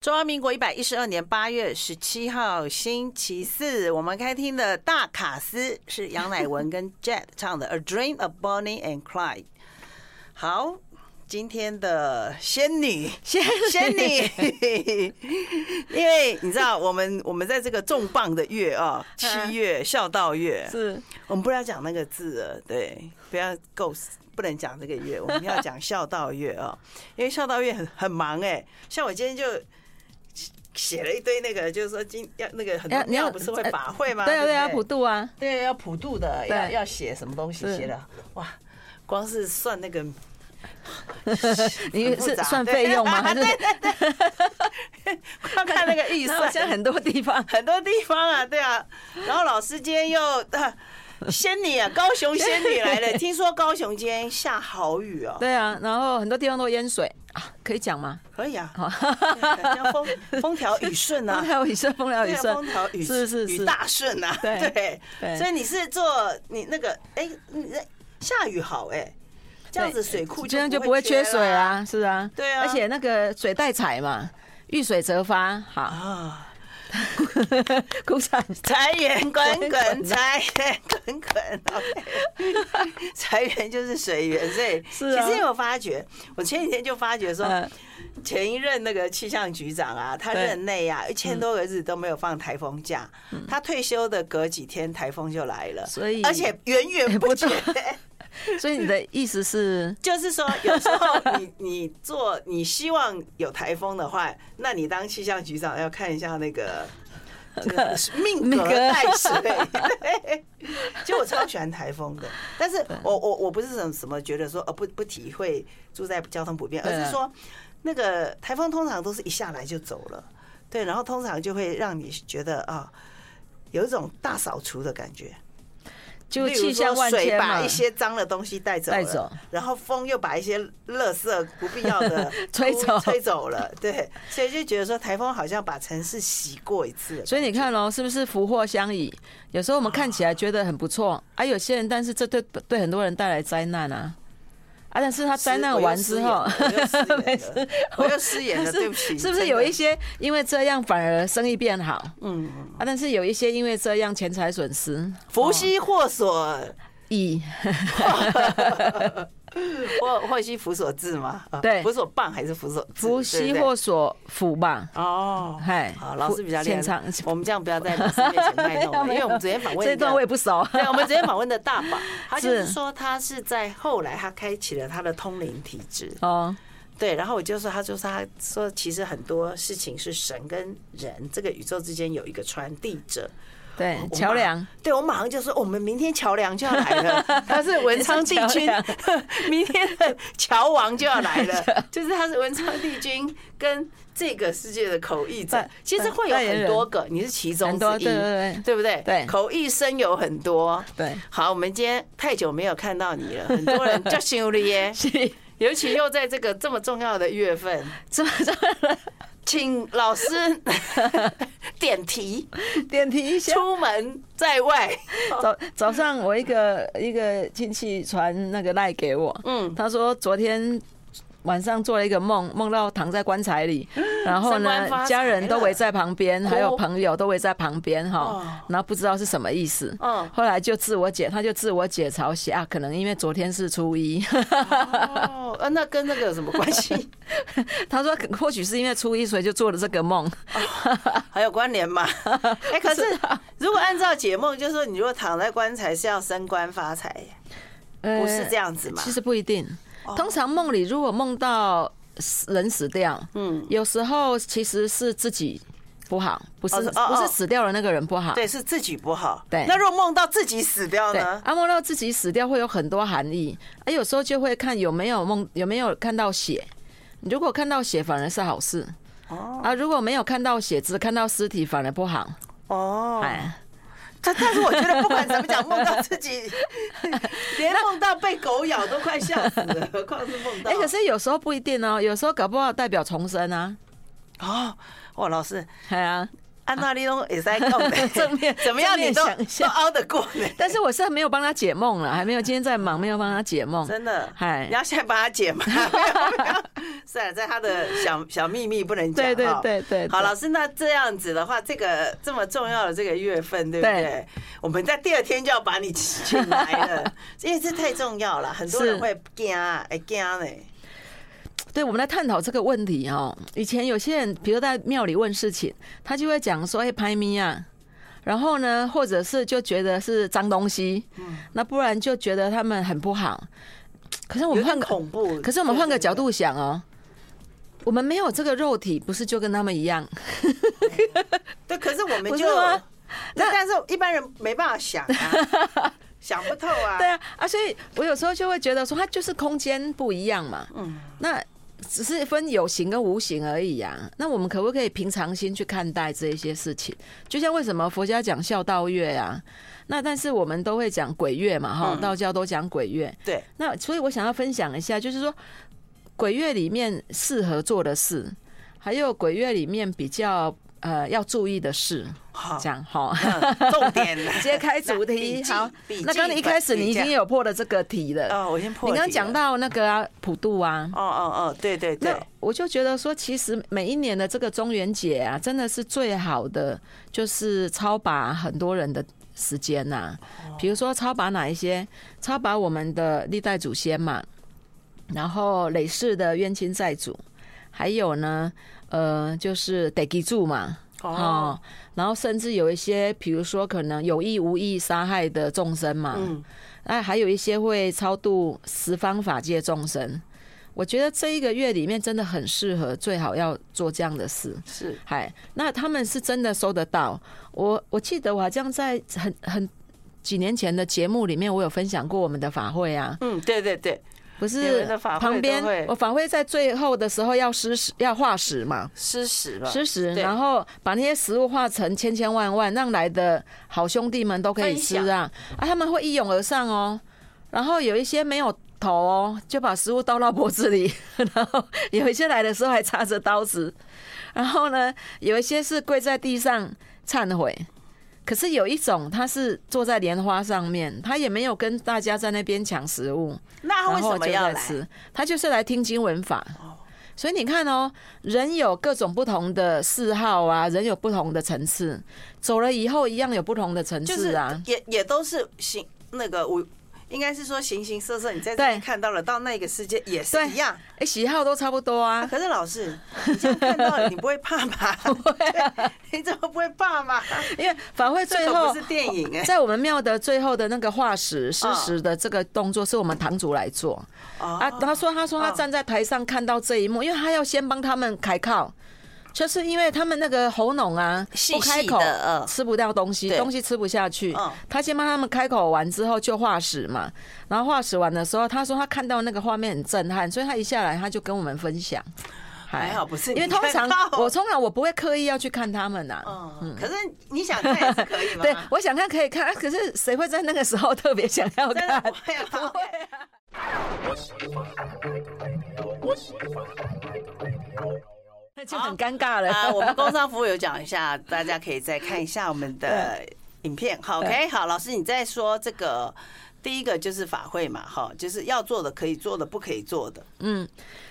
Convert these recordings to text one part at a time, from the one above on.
中华民国一百一十二年八月十七号星期四，我们开听的大卡司是杨乃文跟 Jet 唱的《A Dream of Bonnie and Clyde》。好，今天的仙女，仙仙女，因为你知道，我们我们在这个重磅的月啊，七月孝道月，是。我们不要讲那个字了，对，不要 ghost，不能讲这个月，我们要讲孝道月啊，因为孝道月很很忙哎，像我今天就。写了一堆那个，就是说今要那个很多庙不是会法会吗？对啊对，啊普渡啊，对，要普渡的，要要写什么东西写的。哇，光是算那个，你是算费用吗？对。对 对，看 看那个预算，像很多地方。很多地方啊，对啊，然后老师今天又。仙女啊，高雄仙女来了。听说高雄今天下好雨哦。对啊，然后很多地方都淹水啊，可以讲吗？可以啊。风风调雨顺啊，风调雨顺，风调雨顺，风调雨是是是大顺啊。对对。所以你是做你那个哎，下雨好哎，这样子水库这样就不会缺水啊，是啊。对啊。而且那个水带财嘛，遇水则发，好啊。财源滚滚，财源滚滚。财源就是水源，所以其实有发觉，我前几天就发觉说，前一任那个气象局长啊，他任内啊，一千多个日都没有放台风假，他退休的隔几天台风就来了，所以而且源源不绝。所以你的意思是，就是说，有时候你 你做你希望有台风的话，那你当气象局长要看一下那个 命格带水。对，其实我超喜欢台风的，但是我我我不是什么什么觉得说呃不不体会住在交通不便，而是说那个台风通常都是一下来就走了，对，然后通常就会让你觉得啊有一种大扫除的感觉。就气象万千嘛，把一些脏的东西带走，带走，然后风又把一些垃圾不必要的 吹走，吹走了。对，所以就觉得说台风好像把城市洗过一次。所以你看哦，是不是福祸相倚？有时候我们看起来觉得很不错，啊，有些人，但是这对对很多人带来灾难啊。啊！但是他灾难完之后，没事，我又失言了，对不起。是不是有一些因为这样反而生意变好？嗯啊，但是有一些因为这样钱财损失，福兮祸所倚。或或兮福所至嘛？对，福所棒还是福所福兮祸所辅吧？哦，嗨，好，老师比较擅长。我们这样不要在老师面前卖弄了，因为我们昨天访问这段我也不熟。对，我们昨天访问的大宝，他就是说他是在后来他开启了他的通灵体质哦。对，然后我就说，他就说他说其实很多事情是神跟人这个宇宙之间有一个传递者。对，桥梁。对，我马上就说，我们明天桥梁就要来了。他是文昌帝君，明天的桥王就要来了。就是他是文昌帝君跟这个世界的口译者，其实会有很多个，你是其中之一，对不对？对，口译生有很多。对，好，我们今天太久没有看到你了，很多人就想了耶。尤其又在这个这么重要的月份，这么重要。请老师 点题，点题一下。出门在外，早早上我一个一个亲戚传那个赖给我，嗯，他说昨天。晚上做了一个梦，梦到躺在棺材里，然后呢，家人都围在旁边，还有朋友都围在旁边哈，然后不知道是什么意思。嗯，后来就自我解，他就自我解嘲写啊，可能因为昨天是初一。哦，那跟那个有什么关系？他说或许是因为初一，所以就做了这个梦，还有关联吗？哎，可是如果按照解梦，就是说你如果躺在棺材是要升官发财，不是这样子吗？其实不一定。通常梦里如果梦到人死掉，嗯，有时候其实是自己不好，不是不是死掉的那个人不好，对，是自己不好。对，那如果梦到自己死掉呢？啊，梦到自己死掉会有很多含义，啊，有时候就会看有没有梦，有没有看到血。如果看到血，反而是好事。哦，啊，如果没有看到血，只看到尸体，反而不好。哦，哎。但但是我觉得不管怎么讲，梦到自己连梦到被狗咬都快笑死了，何况是梦到。哎，可是有时候不一定哦，有时候搞不好代表重生啊。哦，哇，老师，对啊，按照你都也在讲 正面怎么样，你都都熬得过。但是我现在没有帮他解梦了，还没有，今天在忙，没有帮他解梦。真的，嗨，你要现在帮他解吗？算了，在他的小小秘密不能讲。对对对对。好，老师，那这样子的话，这个这么重要的这个月份，对不对？我们在第二天就要把你请来了，因为这太重要了，很多人会惊，哎惊嘞。对，我们来探讨这个问题哦。以前有些人，比如在庙里问事情，他就会讲说：“哎，拍咪啊。”然后呢，或者是就觉得是脏东西，那不然就觉得他们很不好。可是我们换个恐怖，可是我们换个角度想哦。我们没有这个肉体，不是就跟他们一样？对，可是我们 就，那但是一般人没办法想啊，想不透啊。对啊，啊，所以我有时候就会觉得说，它就是空间不一样嘛。嗯，那只是分有形跟无形而已啊。那我们可不可以平常心去看待这一些事情？就像为什么佛家讲孝道月啊？那但是我们都会讲鬼月嘛，哈，道教都讲鬼月。对，那所以我想要分享一下，就是说。鬼月里面适合做的事，还有鬼月里面比较呃要注意的事，这样好，重点 揭开主题。好，那刚刚一开始你已经有破了这个题了。哦，我先破。你刚刚讲到那个啊普渡啊，哦哦哦，对对对。那我就觉得说，其实每一年的这个中元节啊，真的是最好的，就是超拔很多人的时间呐。比如说超拔哪一些？超拔我们的历代祖先嘛。然后累世的冤亲债主，还有呢，呃，就是得记住嘛，哦，然后甚至有一些，比如说可能有意无意杀害的众生嘛，嗯，那，还有一些会超度十方法界众生。我觉得这一个月里面真的很适合，最好要做这样的事。是，嗨，那他们是真的收得到。我我记得我好像在很很几年前的节目里面，我有分享过我们的法会啊。嗯，对对对。不是旁边，我法会在最后的时候要施食，要化石嘛，施食吧，施食，然后把那些食物化成千千万万，让来的好兄弟们都可以吃啊！啊，他们会一拥而上哦，然后有一些没有头哦，就把食物倒到脖子里，然后有一些来的时候还插着刀子，然后呢，有一些是跪在地上忏悔。可是有一种，他是坐在莲花上面，他也没有跟大家在那边抢食物，那他为什么要来吃？他就是来听经文法。所以你看哦，人有各种不同的嗜好啊，人有不同的层次，走了以后一样有不同的层次啊，也也都是行那个我。应该是说形形色色，你在这里看到了，到那个世界也是一样，哎，喜好都差不多啊。可是老师，你这样看到了，你不会怕吗？不会，你怎么不会怕吗？因为法会最后不是电影哎，在我们庙的最后的那个化石施食的这个动作，是我们堂主来做啊。他说，他说他站在台上看到这一幕，因为他要先帮他们开铐。就是因为他们那个喉咙啊，不开口吃不掉东西，东西吃不下去。他先帮他们开口完之后就化石嘛，然后化石完的时候，他说他看到那个画面很震撼，所以他一下来他就跟我们分享。还好不是，因为通常我通常我不会刻意要去看他们呐。嗯，可是你想看也是可以吗？对，我想看可以看，可是谁会在那个时候特别想要看？不会啊。就很尴尬了啊！我们工商服务有讲一下，大家可以再看一下我们的影片。好，OK，好，老师你在说这个第一个就是法会嘛，哈，就是要做的可以做的，不可以做的，嗯。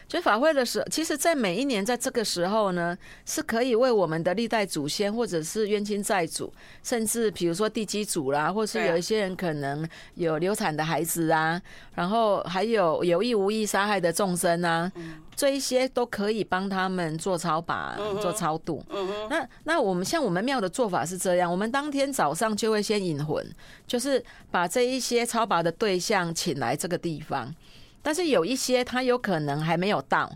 所以法会的时候，其实，在每一年在这个时候呢，是可以为我们的历代祖先，或者是冤亲债主，甚至比如说地基主啦，或是有一些人可能有流产的孩子啊，然后还有有意无意杀害的众生啊，这一些都可以帮他们做超拔、做超度。那那我们像我们庙的做法是这样，我们当天早上就会先引魂，就是把这一些超拔的对象请来这个地方。但是有一些他有可能还没有到，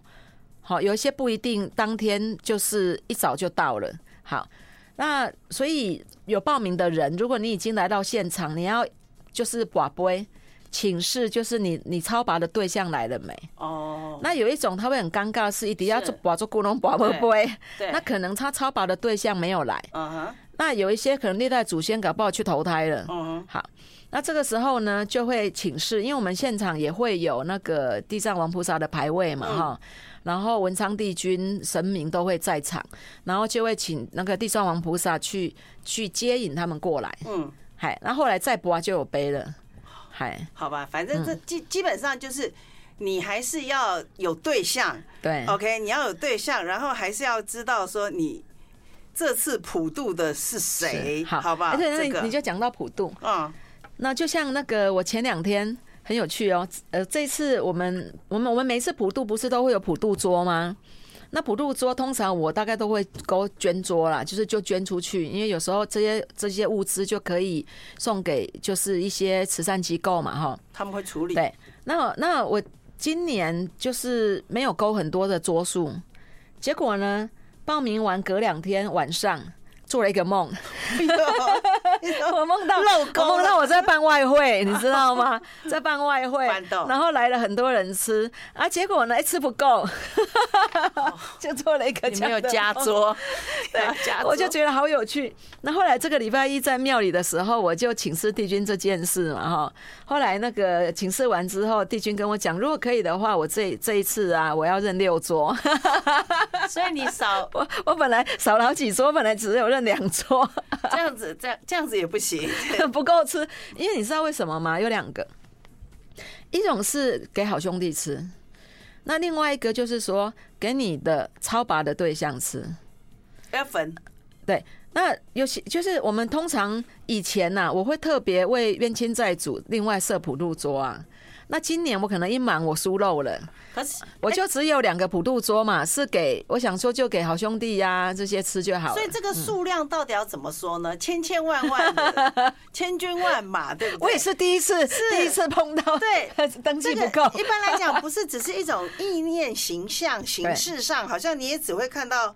好，有一些不一定当天就是一早就到了。好，那所以有报名的人，如果你已经来到现场，你要就是跋杯请示，就是你你超拔的对象来了没？哦，那有一种他会很尴尬，是一定要做跋做咕隆跋不杯，那可能他超拔的对象没有来。嗯哼，那有一些可能历代祖先搞不好去投胎了。嗯哼，好。那这个时候呢，就会请示，因为我们现场也会有那个地藏王菩萨的牌位嘛，哈，然后文昌帝君神明都会在场，然后就会请那个地藏王菩萨去去接引他们过来，嗯，嗨，那后来再拔就有杯了，嗨，好吧，反正这基基本上就是你还是要有对象，对，OK，你要有对象，然后还是要知道说你这次普渡的是谁，好，好吧？对，那你就讲到普渡，嗯，那就像那个我前两天很有趣哦，呃，这次我们我们我们每次普渡不是都会有普渡桌吗？那普渡桌通常我大概都会勾捐桌啦，就是就捐出去，因为有时候这些这些物资就可以送给就是一些慈善机构嘛，哈，他们会处理。对，那那我今年就是没有勾很多的桌数，结果呢，报名完隔两天晚上。做了一个梦，我梦到我梦到我在办外汇，你知道吗？在办外汇，然后来了很多人吃啊，结果呢，一吃不够，就做了一个没有加桌，对，我就觉得好有趣。那后来这个礼拜一在庙里的时候，我就请示帝君这件事嘛，哈。后来那个请示完之后，帝君跟我讲，如果可以的话，我这这一次啊，我要认六桌。所以你少我，我本来少了好几桌，我本来只有认。两桌这样子，这样这样子也不行，不够吃。因为你知道为什么吗？有两个，一种是给好兄弟吃，那另外一个就是说给你的超拔的对象吃，要分。对，那尤其就是我们通常以前呐，我会特别为冤亲债主另外设普入桌啊。那今年我可能一忙我疏漏了，可是我就只有两个普渡桌嘛，是给我想说就给好兄弟呀这些吃就好了。所以这个数量到底要怎么说呢？千千万万的，千军万马，对不对？我也是第一次，第一次碰到，对，登记不够。一般来讲，不是只是一种意念、形象、形式上，好像你也只会看到，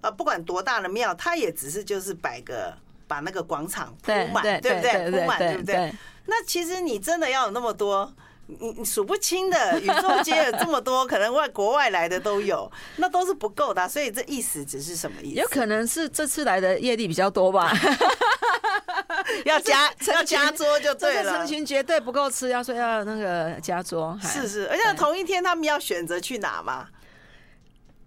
呃，不管多大的庙，它也只是就是摆个把那个广场铺满，对不对？铺满，对不对？那其实你真的要有那么多。你你数不清的，宇宙间有这么多，可能外国外来的都有，那都是不够的，所以这意思只是什么意思？有可能是这次来的业力比较多吧，要加要加桌就对了，成群绝对不够吃，要说要那个加桌，是是，而且同一天他们要选择去哪嘛？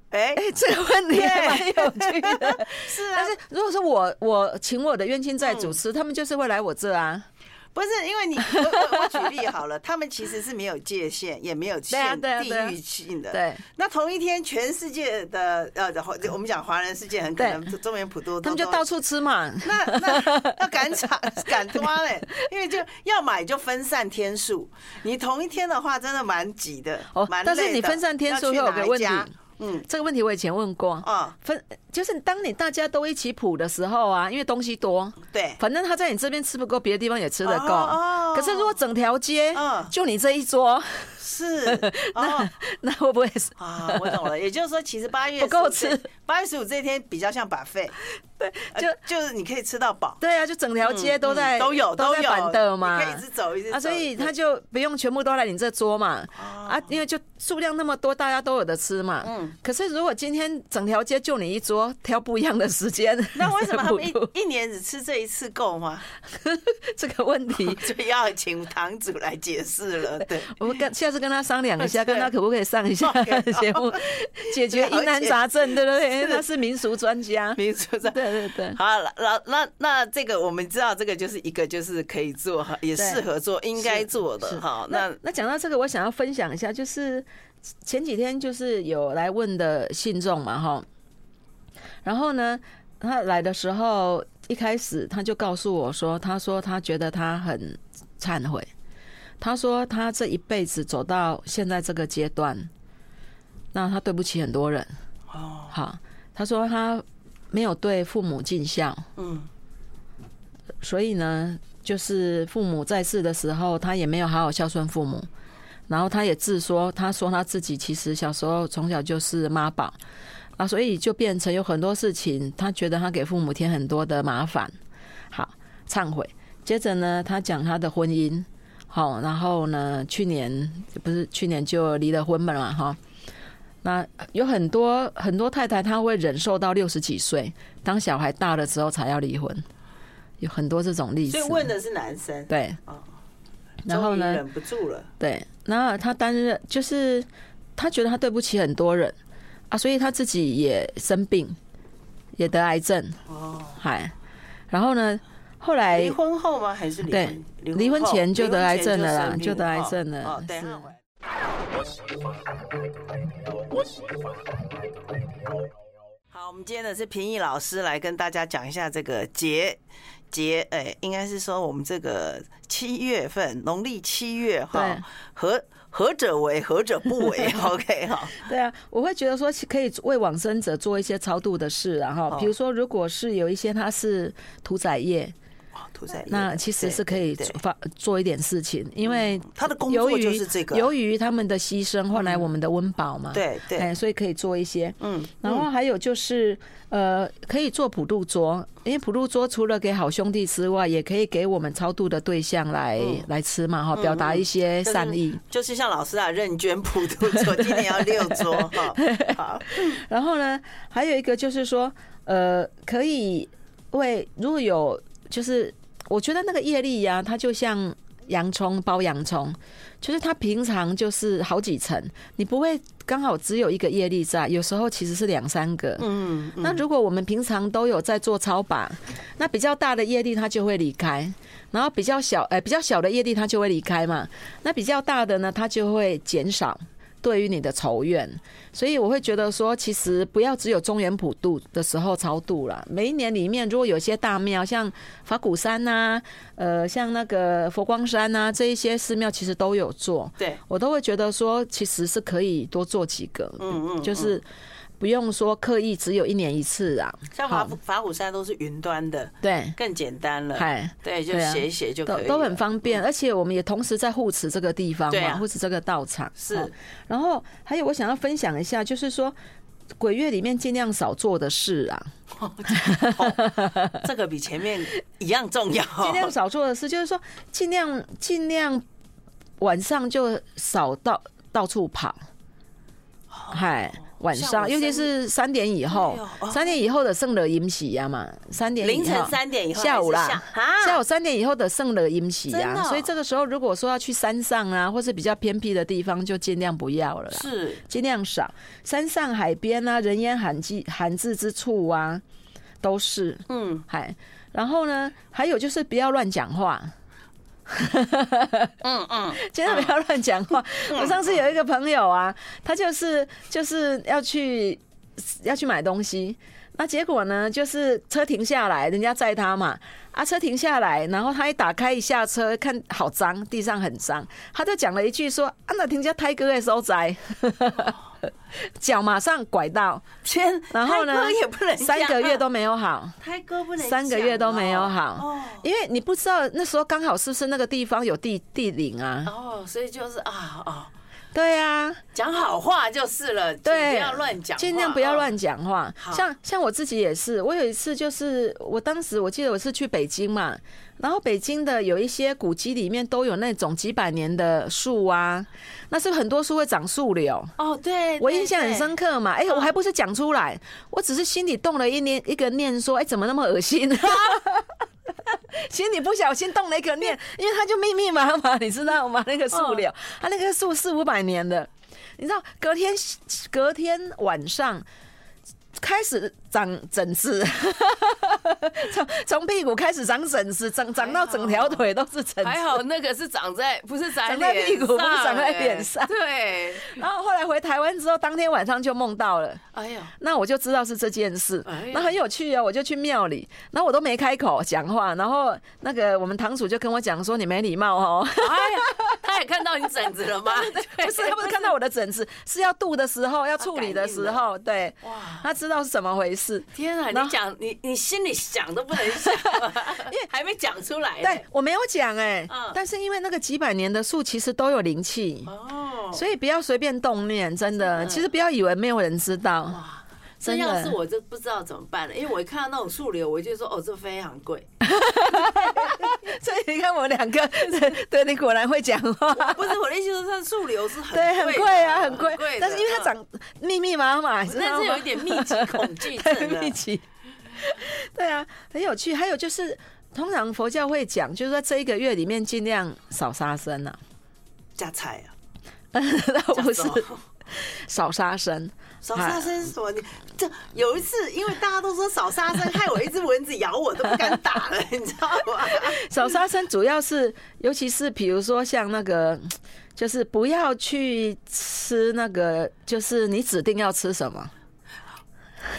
哎。哎，这个问题蛮有趣的，是啊，但是如果说我我请我的冤亲债主吃，他们就是会来我这啊。不是因为你，我我我举例好了，他们其实是没有界限，也没有限地域性的。对，那同一天，全世界的呃，我们讲华人世界很可能中原普渡，他们就到处吃嘛。那那要赶场 赶抓嘞，因为就要买就分散天数。你同一天的话，真的蛮挤的，蛮累的。但是你分散天数有个问题。嗯，这个问题我以前问过啊，分就是当你大家都一起谱的时候啊，因为东西多，对，反正他在你这边吃不够，别的地方也吃得够。哦，可是如果整条街，嗯就你这一桌，是，那那会不会是啊？我懂了，也就是说，其实八月不够吃，八月十五这一天比较像 buffet。对，就就是你可以吃到饱。对啊，就整条街都在都有都在板凳嘛，可以一直走一直走啊，所以他就不用全部都来你这桌嘛。啊，因为就数量那么多，大家都有的吃嘛。嗯。可是如果今天整条街就你一桌，挑不一样的时间，那为什么他们一一年只吃这一次够吗？这个问题 就要请堂主来解释了。对，我们跟下次跟他商量一下，看他可不可以上一下节目，解决疑难杂症，对不对？他是民俗专家，民俗专家。对对，好，那那那这个我们知道，这个就是一个就是可以做，也适合做，应该做的哈。那那讲到这个，我想要分享一下，就是前几天就是有来问的信众嘛哈，然后呢，他来的时候一开始他就告诉我说，他说他觉得他很忏悔，他说他这一辈子走到现在这个阶段，那他对不起很多人哦。好，他说他。没有对父母尽孝，嗯，所以呢，就是父母在世的时候，他也没有好好孝顺父母，然后他也自说，他说他自己其实小时候从小就是妈宝啊，所以就变成有很多事情，他觉得他给父母添很多的麻烦，好忏悔。接着呢，他讲他的婚姻，好，然后呢，去年不是去年就离了婚嘛，哈。那有很多很多太太，她会忍受到六十几岁，当小孩大了之后才要离婚，有很多这种例子。所以问的是男生，对，然后呢，忍不住了，对，然后他担任就是他觉得他对不起很多人啊，所以他自己也生病，也得癌症哦，嗨，然后呢，后来离婚后吗？还是离婚？对，离婚前就得癌症了啦，就得癌症了，哦，对。好，我们今天的是平易老师来跟大家讲一下这个节节，哎，应该是说我们这个七月份，农历七月哈，何何者为，何者不为？OK 哈，对啊，我会觉得说可以为往生者做一些超度的事，然后比如说，如果是有一些他是屠宰业。那其实是可以发做一点事情，因为他的工作就是这个。由于他们的牺牲换来我们的温饱嘛，对对，所以可以做一些。嗯，然后还有就是呃，可以做普渡桌，因为普渡桌除了给好兄弟之外，也可以给我们超度的对象来来吃嘛，哈，表达一些善意。就是像老师啊，认捐普渡桌，今年要六桌哈。好，然后呢，还有一个就是说，呃，可以为如果有就是。我觉得那个业力呀，它就像洋葱包洋葱，就是它平常就是好几层，你不会刚好只有一个业力在，有时候其实是两三个。嗯，那如果我们平常都有在做操把，那比较大的业力它就会离开，然后比较小，哎，比较小的业力它就会离开嘛，那比较大的呢，它就会减少。对于你的仇怨，所以我会觉得说，其实不要只有中原普渡的时候超度了。每一年里面，如果有些大庙，像法鼓山呐，呃，像那个佛光山呐，这一些寺庙其实都有做。对，我都会觉得说，其实是可以多做几个。嗯嗯，就是。不用说刻意只有一年一次啊，像法法虎山都是云端的，对，更简单了。嗨，对，就写一写就可以，都很方便。而且我们也同时在护持这个地方嘛，护持这个道场。是，然后还有我想要分享一下，就是说鬼月里面尽量少做的事啊，这个比前面一样重要。尽量少做的事，就是说尽量尽量晚上就少到到处跑，嗨。晚上，尤其是三点以后，三点以后的圣乐饮喜呀嘛，三点凌晨三点以后，下午啦，下午三点以后的圣乐饮喜呀，所以这个时候如果说要去山上啊，或是比较偏僻的地方，就尽量不要了，是。尽量少。山上海边啊，人烟罕迹罕至之处啊，都是。嗯，嗨，然后呢，还有就是不要乱讲话。嗯嗯，千万不要乱讲话。我上次有一个朋友啊，他就是就是要去要去买东西，那结果呢，就是车停下来，人家载他嘛，啊，车停下来，然后他一打开一下车，看好脏，地上很脏，他就讲了一句说：“啊，那停下胎哥的所在。” 脚马上拐到，天，然后呢，也不能三个月都没有好，胎哥不能，三个月都没有好，哦。因为你不知道那时候刚好是不是那个地方有地地灵啊，哦，所以就是啊哦，对呀，讲好话就是了，对，不要乱讲，尽量不要乱讲话。像像我自己也是，我有一次就是，我当时我记得我是去北京嘛。然后北京的有一些古迹里面都有那种几百年的树啊，那是很多树会长树瘤哦。对，我印象很深刻嘛。哎，我还不是讲出来，我只是心里动了一念一个念，说，哎，怎么那么恶心？心里不小心动了一个念，因为它就密密麻麻，你知道吗？那个树瘤，它那个树四五百年的，你知道，隔天隔天晚上。开始长疹子，从从屁股开始长疹子，长长到整条腿都是疹子。还好那个是长在不是长在屁股，不是长在脸上。对。然后后来回台湾之后，当天晚上就梦到了。哎呀，那我就知道是这件事。那很有趣啊，我就去庙里，然后我都没开口讲话，然后那个我们堂主就跟我讲说：“你没礼貌哦。”哎呀，他也看到你疹子了吗？不是，他不是看到我的疹子，是要度的时候，要处理的时候，对。哇，他。知道是怎么回事？天啊！你讲你你心里想都不能想，因为还没讲出来。对，我没有讲哎，但是因为那个几百年的树其实都有灵气哦，所以不要随便动念，真的。其实不要以为没有人知道。哇，真要是我就不知道怎么办了，因为我一看到那种树瘤，我就说哦，这非常贵。所以你看我们两个，对，你果然会讲话。不是我的意思，是它树瘤是很对，很贵啊，很贵。但是因为它长密密麻麻，但是有一点密集恐惧症 密集。对啊，很有趣。还有就是，通常佛教会讲，就是在这一个月里面尽量少杀生啊，加菜啊，不是少杀生。少杀生是什么？你这有一次，因为大家都说少杀生，害我一只蚊子咬我都不敢打了，你知道吗？少杀生主要是，尤其是比如说像那个。就是不要去吃那个，就是你指定要吃什么。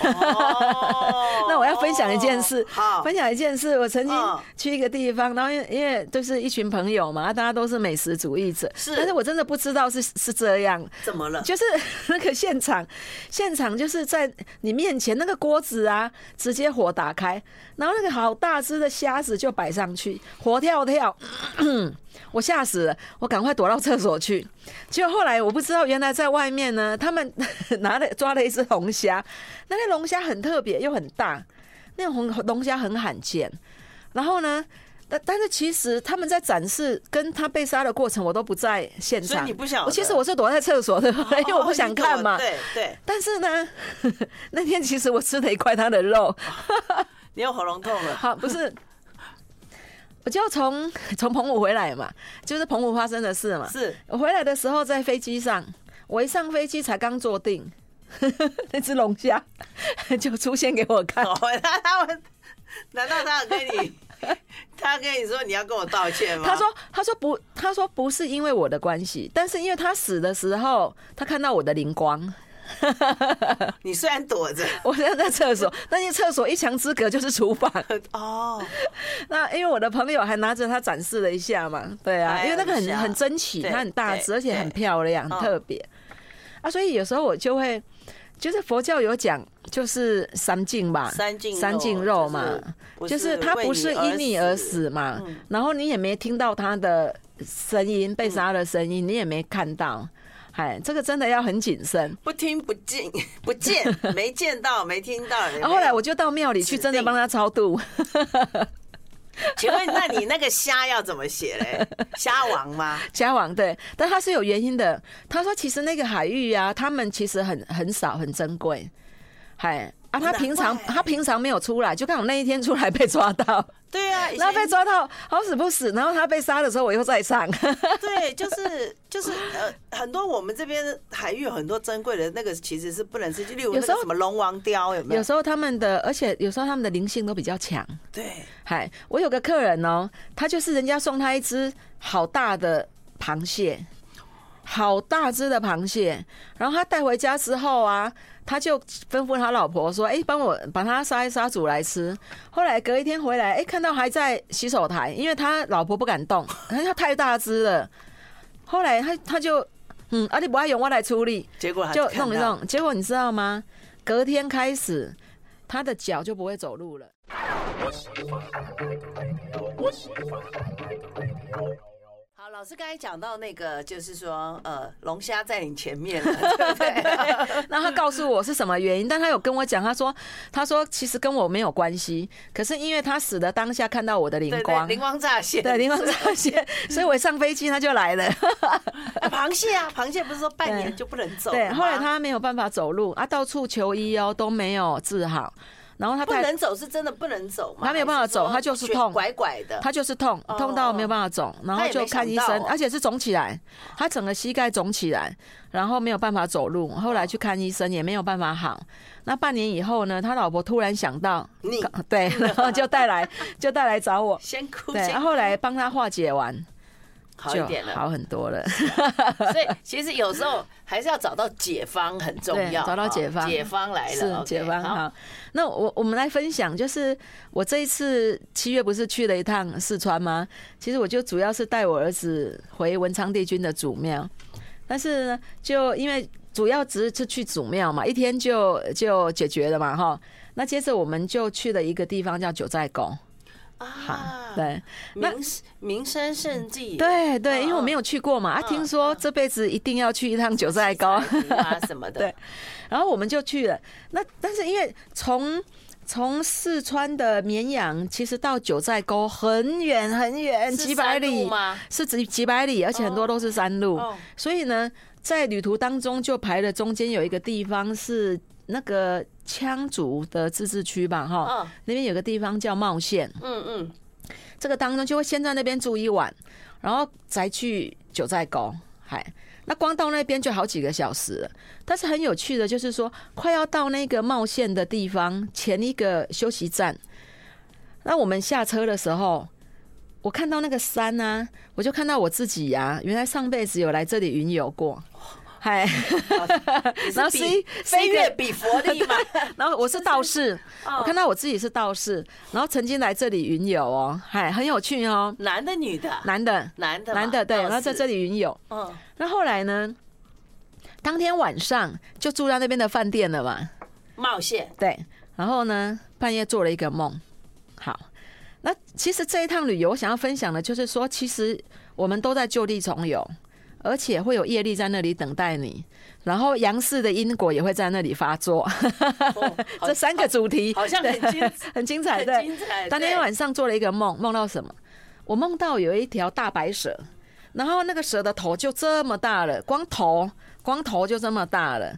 哦，那我要分享一件事，好，分享一件事。我曾经去一个地方，然后因为因为都是一群朋友嘛，大家都是美食主义者，是，但是我真的不知道是是这样，怎么了？就是那个现场，现场就是在你面前那个锅子啊，直接火打开，然后那个好大只的虾子就摆上去，活跳跳。我吓死了，我赶快躲到厕所去。结果后来我不知道，原来在外面呢，他们 拿了抓了一只龙虾，那个龙虾很特别又很大，那个红龙虾很罕见。然后呢，但但是其实他们在展示跟他被杀的过程，我都不在现场。所以你不想？我其实我是躲在厕所的，因为我不想看嘛。对对。但是呢，那天其实我吃了一块他的肉。你有喉咙痛了？好，不是。我就从 从澎湖回来嘛，就是澎湖发生的事嘛。是我回来的时候在飞机上，我一上飞机才刚坐定，那只龙虾 就出现给我看。他他们难道他要跟你，他跟你说你要跟我道歉吗？他说他说不，他说不是因为我的关系，但是因为他死的时候，他看到我的灵光。你虽然躲着，我现在在厕所，但是厕所一墙之隔就是厨房。哦。那因为我的朋友还拿着它展示了一下嘛，对啊，因为那个很很珍奇，它很大只，而且很漂亮，很特别。啊。所以有时候我就会，就是佛教有讲，就是三净吧，三净三净肉嘛，就是它不是因你而死嘛，然后你也没听到它的声音，被杀的声音，你也没看到。嗨，这个真的要很谨慎，不听不进 不见，没见到没听到。然 后后来我就到庙里去，真的帮他超度。请问，那你那个虾要怎么写嘞？虾王吗？虾王对，但他是有原因的。他说，其实那个海域啊，他们其实很很少，很珍贵。嗨。啊，他平常他平常没有出来，就刚好那一天出来被抓到。对啊，然后被抓到好死不死，然后他被杀的时候我又在上。对，就是就是呃，很多我们这边海域有很多珍贵的那个其实是不能吃，就例如那个什么龙王雕有没有？有时候他们的，而且有时候他们的灵性都比较强。对，嗨，我有个客人哦，他就是人家送他一只好大的螃蟹，好大只的螃蟹，然后他带回家之后啊。他就吩咐他老婆说：“哎，帮我把它杀一杀，煮来吃。”后来隔一天回来，哎，看到还在洗手台，因为他老婆不敢动，他太大只了。后来他他就嗯，啊，你不爱用我来处理，结果就弄一弄。结果你知道吗？隔天开始，他的脚就不会走路了。老师刚才讲到那个，就是说，呃，龙虾在你前面了，对不对？那他告诉我是什么原因，但他有跟我讲，他说，他说其实跟我没有关系，可是因为他死的当下看到我的灵光，灵光乍现，对，灵光乍现，所以我一上飞机他就来了。螃蟹啊，螃蟹不是说半年就不能走？对，后来他没有办法走路啊，到处求医哦，都没有治好。然后他不能走，是真的不能走吗？他没有办法走，他就是痛，拐拐的，他就是痛，痛到没有办法走，然后就看医生，而且是肿起来，他整个膝盖肿起来，然后没有办法走路，后来去看医生也没有办法好。那半年以后呢，他老婆突然想到你，对，然后就带来，就带来找我，先哭，对，后来帮他化解完。好一点了，好很多了。所以其实有时候还是要找到解方很重要，找到解方，解方来了，是解方好。那我我们来分享，就是我这一次七月不是去了一趟四川吗？其实我就主要是带我儿子回文昌帝君的祖庙，但是呢，就因为主要只是去祖庙嘛，一天就就解决了嘛，哈。那接着我们就去了一个地方叫九寨沟。啊，对，名名山胜地，对对，因为我没有去过嘛，啊，听说这辈子一定要去一趟九寨沟。啊 什么的，对，然后我们就去了。那但是因为从从四川的绵阳，其实到九寨沟很远很远，几百里是几几百里，而且很多都是山路，所以呢，在旅途当中就排了中间有一个地方是。那个羌族的自治区吧，哈，那边有个地方叫茂县，嗯嗯，这个当中就会先在那边住一晚，然后再去九寨沟，嗨，那光到那边就好几个小时了。但是很有趣的，就是说快要到那个茂县的地方前一个休息站，那我们下车的时候，我看到那个山啊，我就看到我自己呀、啊，原来上辈子有来这里云游过。嗨，然后飞飞跃比佛利嘛，然后我是道士，我看到我自己是道士，然后曾经来这里云游哦，嗨，很有趣哦。男的女的？男的，男的，男的，对，然后在这里云游。嗯，那后来呢？当天晚上就住在那边的饭店了嘛。冒险。对，然后呢，半夜做了一个梦。好，那其实这一趟旅游，我想要分享的就是说，其实我们都在就地重游。而且会有业力在那里等待你，然后杨氏的因果也会在那里发作。哦、这三个主题好像很精 很精彩。对，当天晚上做了一个梦，梦到什么？我梦到有一条大白蛇，然后那个蛇的头就这么大了，光头光头就这么大了。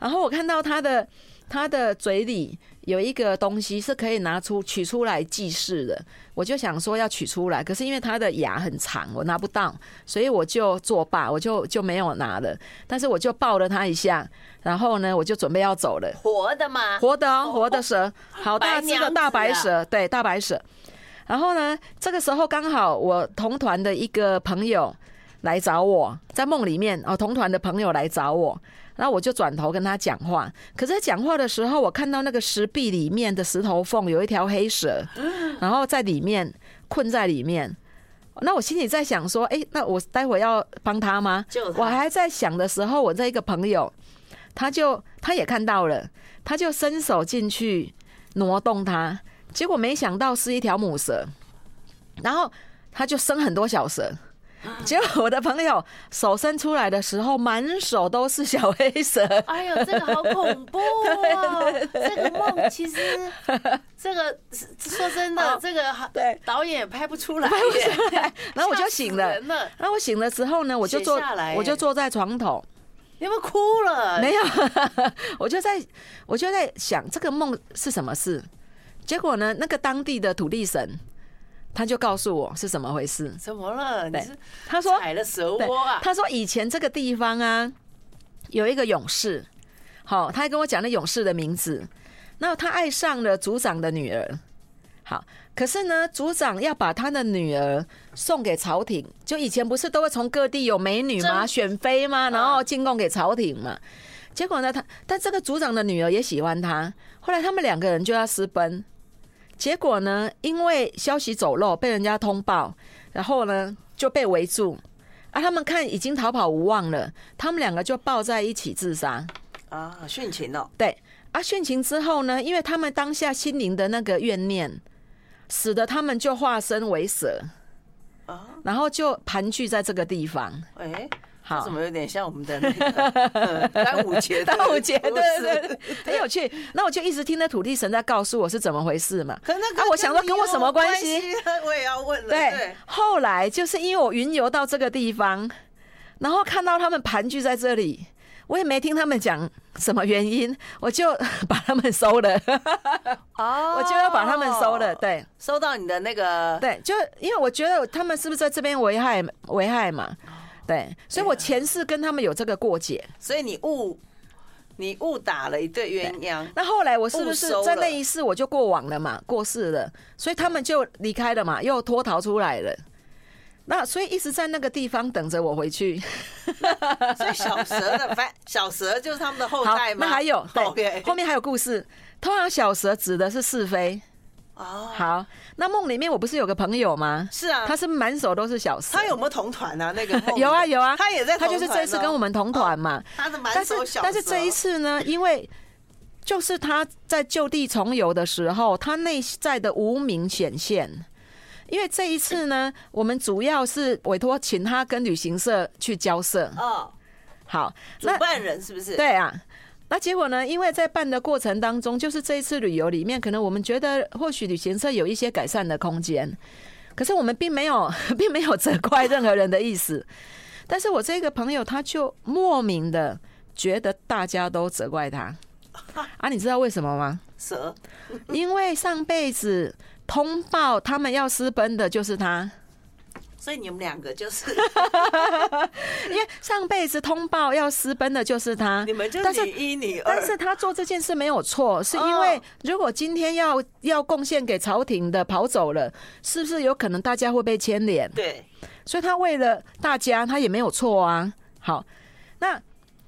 然后我看到它的它的嘴里。有一个东西是可以拿出取出来祭祀的，我就想说要取出来，可是因为它的牙很长，我拿不到，所以我就作罢，我就就没有拿了。但是我就抱了它一下，然后呢，我就准备要走了。活的吗？活的哦，活的蛇，好大只的大白蛇，对，大白蛇。然后呢，这个时候刚好我同团的一个朋友来找我，在梦里面哦，同团的朋友来找我。然后我就转头跟他讲话，可是讲话的时候，我看到那个石壁里面的石头缝有一条黑蛇，然后在里面困在里面。那我心里在想说，哎，那我待会要帮他吗？我还在想的时候，我这一个朋友，他就他也看到了，他就伸手进去挪动它，结果没想到是一条母蛇，然后他就生很多小蛇。结果我的朋友手伸出来的时候，满手都是小黑蛇。哎呦，这个好恐怖哦！这个梦其实，这个说真的，这个对导演也拍不出来，拍不出来。然后我就醒了，然后我醒了之后呢，我就坐，我就坐在床头。你有没有哭了？没有，我就在，我就在想这个梦是什么事。结果呢，那个当地的土地神。他就告诉我是怎么回事？怎么了？对，他说踩了蛇窝啊。他说以前这个地方啊，有一个勇士，好，他还跟我讲了勇士的名字。那他爱上了族长的女儿，好，可是呢，族长要把他的女儿送给朝廷。就以前不是都会从各地有美女吗？选妃吗？然后进贡给朝廷嘛。结果呢，他但这个族长的女儿也喜欢他。后来他们两个人就要私奔。结果呢，因为消息走漏，被人家通报，然后呢就被围住。啊，他们看已经逃跑无望了，他们两个就抱在一起自杀。啊，殉情了。对，啊，殉情之后呢，因为他们当下心灵的那个怨念，使得他们就化身为蛇，啊，然后就盘踞在这个地方。哎。好，怎么有点像我们的那个 端午节？端午节，对对对，很有趣。那我就一直听那土地神在告诉我是怎么回事嘛。可那啊，我想说跟我什么关系？我也要问了。对，后来就是因为我云游到这个地方，然后看到他们盘踞在这里，我也没听他们讲什么原因，我就把他们收了。哦，我就要把他们收了。对，收到你的那个。对，就因为我觉得他们是不是在这边危害危害嘛？对，所以我前世跟他们有这个过节，所以你误你误打了一对鸳鸯。那后来我是不是在那一世我就过往了嘛？过世了，所以他们就离开了嘛，又脱逃出来了。那所以一直在那个地方等着我回去。所以小蛇的反小蛇就是他们的后代嘛？那还有对，后面还有故事。通常小蛇指的是是非。哦，好，那梦里面我不是有个朋友吗？是啊，他是满手都是小蛇。他有没有同团啊？那个 有啊有啊，他也在，他就是这一次跟我们同团嘛。他的满手小蛇。但是这一次呢，因为就是他在就地重游的时候，他内在的无名显现。因为这一次呢，我们主要是委托请他跟旅行社去交涉。哦，好，主办人是不是？对啊。那结果呢？因为在办的过程当中，就是这一次旅游里面，可能我们觉得或许旅行社有一些改善的空间，可是我们并没有，并没有责怪任何人的意思。但是我这个朋友他就莫名的觉得大家都责怪他啊！你知道为什么吗？蛇，因为上辈子通报他们要私奔的就是他。所以你们两个就是，因为上辈子通报要私奔的就是他，你们就是但是他做这件事没有错，是因为如果今天要要贡献给朝廷的跑走了，是不是有可能大家会被牵连？对，所以他为了大家，他也没有错啊。好，那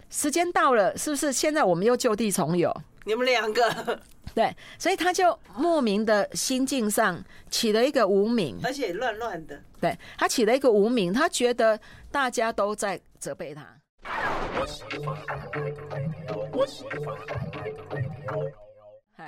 时间到了，是不是现在我们又就地重游？你们两个。对，所以他就莫名的心境上起了一个无名，而且乱乱的。对，他起了一个无名，他觉得大家都在责备他。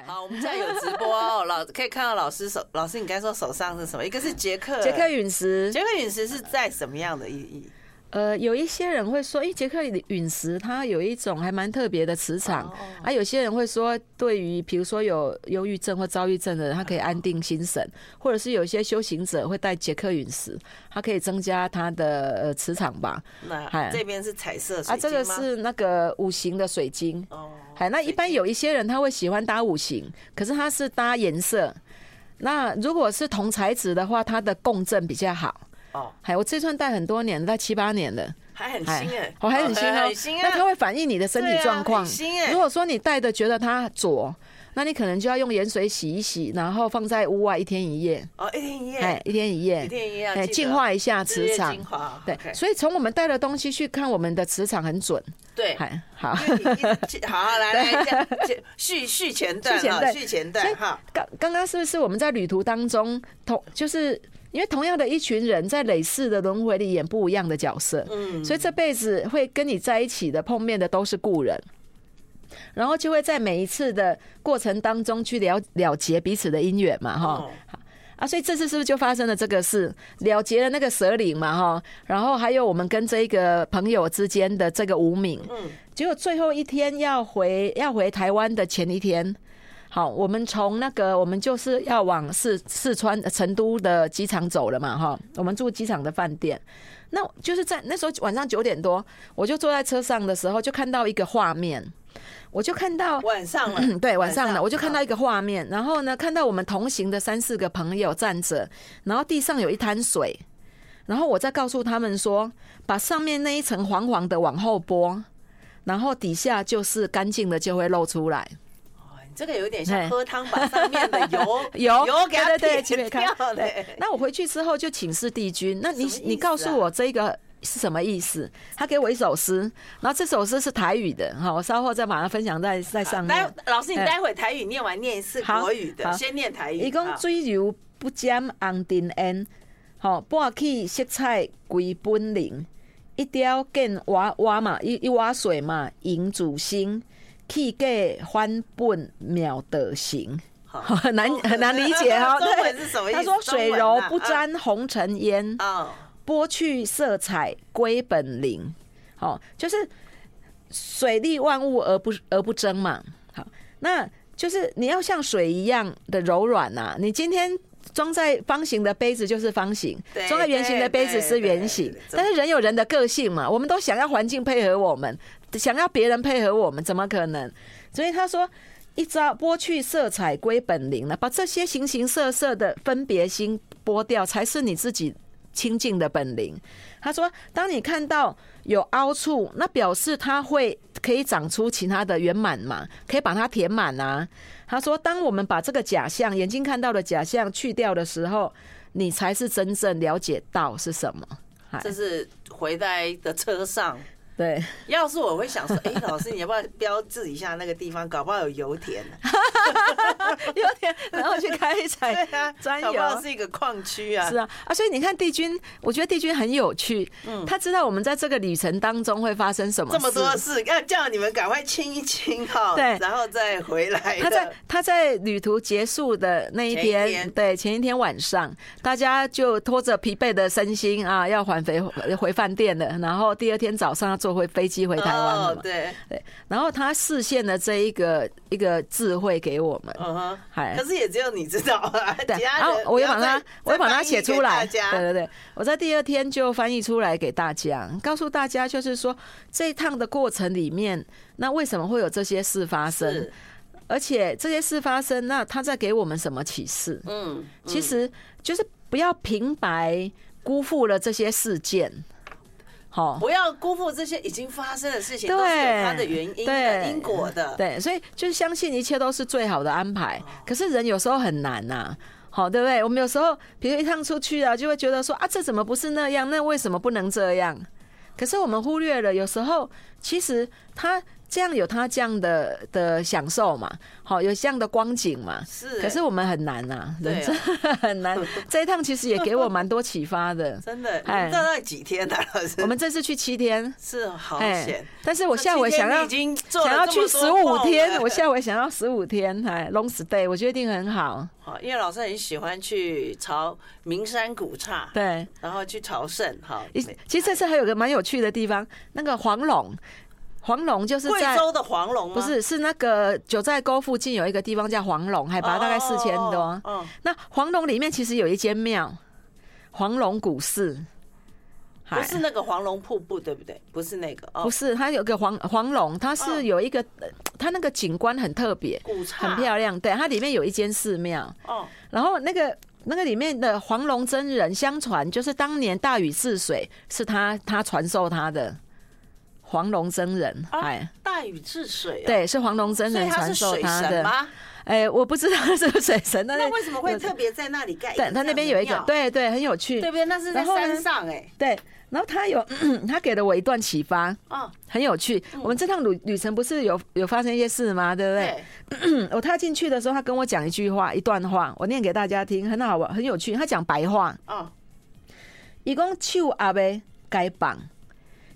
好，我们现在有直播哦，老可以看到老师手，老师你刚才说手上是什么？一个是杰克，杰克陨石，杰克陨石是在什么样的意义？呃，有一些人会说，哎，杰克陨石它有一种还蛮特别的磁场，啊，有些人会说，对于比如说有忧郁症或躁郁症的人，他可以安定心神，或者是有一些修行者会带杰克陨石，它可以增加它的呃磁场吧。那这边是彩色啊，这个是那个五行的水晶。哦，嗨，那一般有一些人他会喜欢搭五行，可是他是搭颜色。那如果是同材质的话，它的共振比较好。哦，还我这串戴很多年，戴七八年了，还很新哎，我还很新哦。那它会反映你的身体状况。新哎如果说你戴的觉得它浊，那你可能就要用盐水洗一洗，然后放在屋外一天一夜。哦，一天一夜，哎，一天一夜，一天一夜，哎，净化一下磁场。对，所以从我们戴的东西去看，我们的磁场很准。对，好，好，来来，续续前段，续前段。哈，刚刚刚是不是我们在旅途当中同就是？因为同样的一群人在累世的轮回里演不一样的角色，嗯，所以这辈子会跟你在一起的、碰面的都是故人，然后就会在每一次的过程当中去了了结彼此的姻缘嘛，哈，好啊，所以这次是不是就发生了这个事，了结了那个蛇灵嘛，哈，然后还有我们跟这个朋友之间的这个无名，嗯，结果最后一天要回要回台湾的前一天。好，我们从那个，我们就是要往四四川成都的机场走了嘛，哈，我们住机场的饭店，那就是在那时候晚上九点多，我就坐在车上的时候，就看到一个画面，我就看到晚上了，对，晚上了，我就看到一个画面，然后呢，看到我们同行的三四个朋友站着，然后地上有一滩水，然后我再告诉他们说，把上面那一层黄黄的往后拨，然后底下就是干净的，就会露出来。这个有点像喝汤，把上面的 油油油给它撇掉。对，那我回去之后就请示帝君。那你你告诉我这个是什么意思？他给我一首诗，然后这首诗是台语的哈，我稍后再把它分享在在上面。老师，你待会台语念完念一次国语的，先念台语。一共水柔不沾红尘烟，好，半起色彩归本灵，一雕见瓦瓦嘛，一一瓦水嘛，迎主心。气界还本妙德行，很难很难理解哈。对，他说水柔不沾红尘烟，剥去色彩归本灵。好，就是水利万物而不而不争嘛。好，那就是你要像水一样的柔软呐。你今天装在方形的杯子就是方形，装在圆形的杯子是圆形。但是人有人的个性嘛，我们都想要环境配合我们。想要别人配合我们，怎么可能？所以他说：“一招剥去色彩归本灵了，把这些形形色色的分别心剥掉，才是你自己清净的本灵。”他说：“当你看到有凹处，那表示它会可以长出其他的圆满嘛，可以把它填满啊。”他说：“当我们把这个假象，眼睛看到的假象去掉的时候，你才是真正了解到是什么。”这是回来的车上。对，要是我会想说，哎，老师，你要不要标志一下那个地方，搞不好有油田，油田，然后去开采 专油，搞不好是一个矿区啊。是啊，啊，所以你看帝君，我觉得帝君很有趣，嗯，他知道我们在这个旅程当中会发生什么，这么多事，要叫你们赶快清一清哈，对，然后再回来。他在他在旅途结束的那一天，对，前一天晚上，大家就拖着疲惫的身心啊，要返回回饭店了，然后第二天早上要坐。回飞机回台湾了嘛？对对，然后他示现的这一个一个智慧给我们，嗯哼，可是也只有你知道啊。对，然后我也把它，我也把它写出来。对对对，我在第二天就翻译出来给大家，告诉大家就是说这一趟的过程里面，那为什么会有这些事发生？而且这些事发生，那他在给我们什么启示？嗯，其实就是不要平白。辜负了这些事件。好，不要辜负这些已经发生的事情，都是有它的原因的、因果的。对，所以就是相信一切都是最好的安排。可是人有时候很难呐，好，对不对？我们有时候，比如一趟出去啊，就会觉得说啊，这怎么不是那样？那为什么不能这样？可是我们忽略了，有时候其实他。这样有他这样的的享受嘛？好，有这样的光景嘛？是。可是我们很难呐、啊，人真的 很难。这一趟其实也给我蛮多启发的。真的。哎，大概几天呢？老师？我们这次去七天。是，好险。但是我下回想要想要去十五天，我下回想要十五天，哎，long stay，我觉得一定很好。好，因为老师很喜欢去朝名山古刹，对，然后去朝圣。好，其实这次还有个蛮有趣的地方，那个黄龙。黄龙就是在贵州的黄龙吗？不是，是那个九寨沟附近有一个地方叫黄龙，海拔大概四千多。嗯，那黄龙里面其实有一间庙，黄龙古寺，不是那个黄龙瀑布，对不对？不是那个，不是，它有个黄黄龙，它是有一个，它那个景观很特别，很漂亮。对，它里面有一间寺庙。哦，然后那个那个里面的黄龙真人，相传就是当年大禹治水是他他传授他的。黄龙真人，哎，大禹治水，对，是黄龙真人传授他的吗？哎，我不知道是不是水神，那为什么会特别在那里盖？对，他那边有一个，对对，很有趣。对不对？那是在山上哎。对，然后他有，他给了我一段启发，哦，很有趣。我们这趟旅旅程不是有有发生一些事吗？对不对？我踏进去的时候，他跟我讲一句话，一段话，我念给大家听，很好玩，很有趣。他讲白话，哦，一共手阿呗该绑。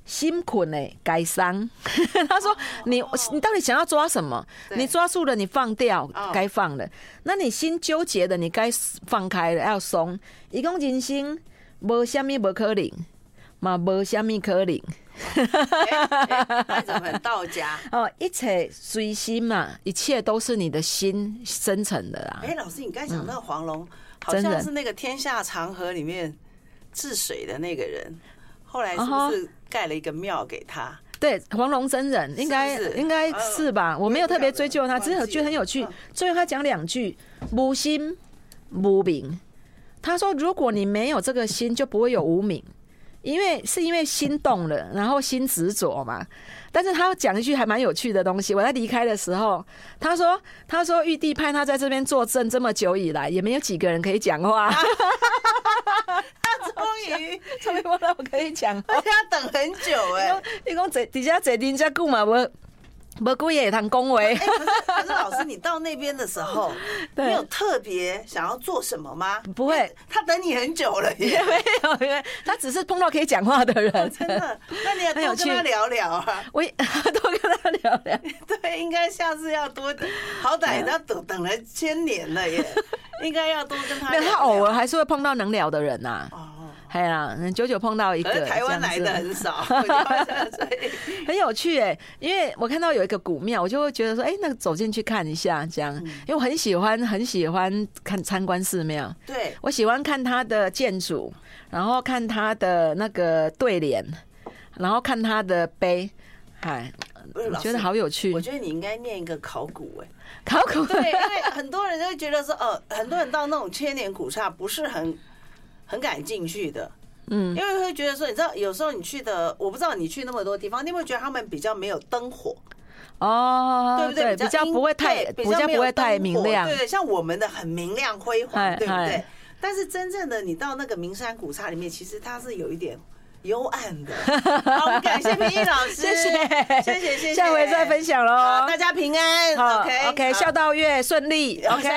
心困呢，该伤。他说：“你你到底想要抓什么？你抓住了，你放掉，该放了。那你心纠结的，你该放开了，要松。一共人生无虾米不可能，嘛无虾米可能。那怎么很道家？哦，一切随心嘛，一切都是你的心生成的啦。哎，老师，你刚才讲那个黄龙，好像是那个天下长河里面治水的那个人。”后来是不是盖了一个庙给他？对，黄龙真人应该应该是吧？我没有特别追究他，只是觉得很有趣。最后他讲两句：无心无名。他说：“如果你没有这个心，就不会有无名。因为是因为心动了，然后心执着嘛。但是他讲一句还蛮有趣的东西。我在离开的时候，他说：他说玉帝派他在这边坐镇这么久以来，也没有几个人可以讲话。”终于，终于我让我可以讲，而且要等很久哎、欸。你讲坐底下坐人家顾嘛？无无故意通恭维。可是老师，你到那边的时候，你有特别想要做什么吗？不会，他等你很久了，也 没有，因为他只是碰到可以讲话的人。真的？那你也多跟他聊聊啊。我多跟他聊聊。对，应该下次要多，好歹他等等了千年了耶，应该要多跟他聊聊。他偶尔还是会碰到能聊的人呐。哎呀，久久碰到一个，台湾来的很少，很有趣哎。因为我看到有一个古庙，我就会觉得说，哎，那个走进去看一下，这样。因为我很喜欢，很喜欢看参观寺庙。对，我喜欢看它的建筑，然后看它的那个对联，然后看它的碑。哎，我觉得好有趣。我觉得你应该念一个考古哎，考古对，因为很多人都会觉得说，呃，很多人到那种千年古刹不是很。很敢进去的，嗯，因为会觉得说，你知道，有时候你去的，我不知道你去那么多地方，你会觉得他们比较没有灯火，哦，对不对？比较不会太，比较不会太明亮，对对，像我们的很明亮辉煌，对不对？但是真正的你到那个名山古刹里面，其实它是有一点幽暗的。好，我们感谢平易老师，谢谢，谢谢，谢谢，下回再分享喽，大家平安，OK，OK，孝道月顺利，OK。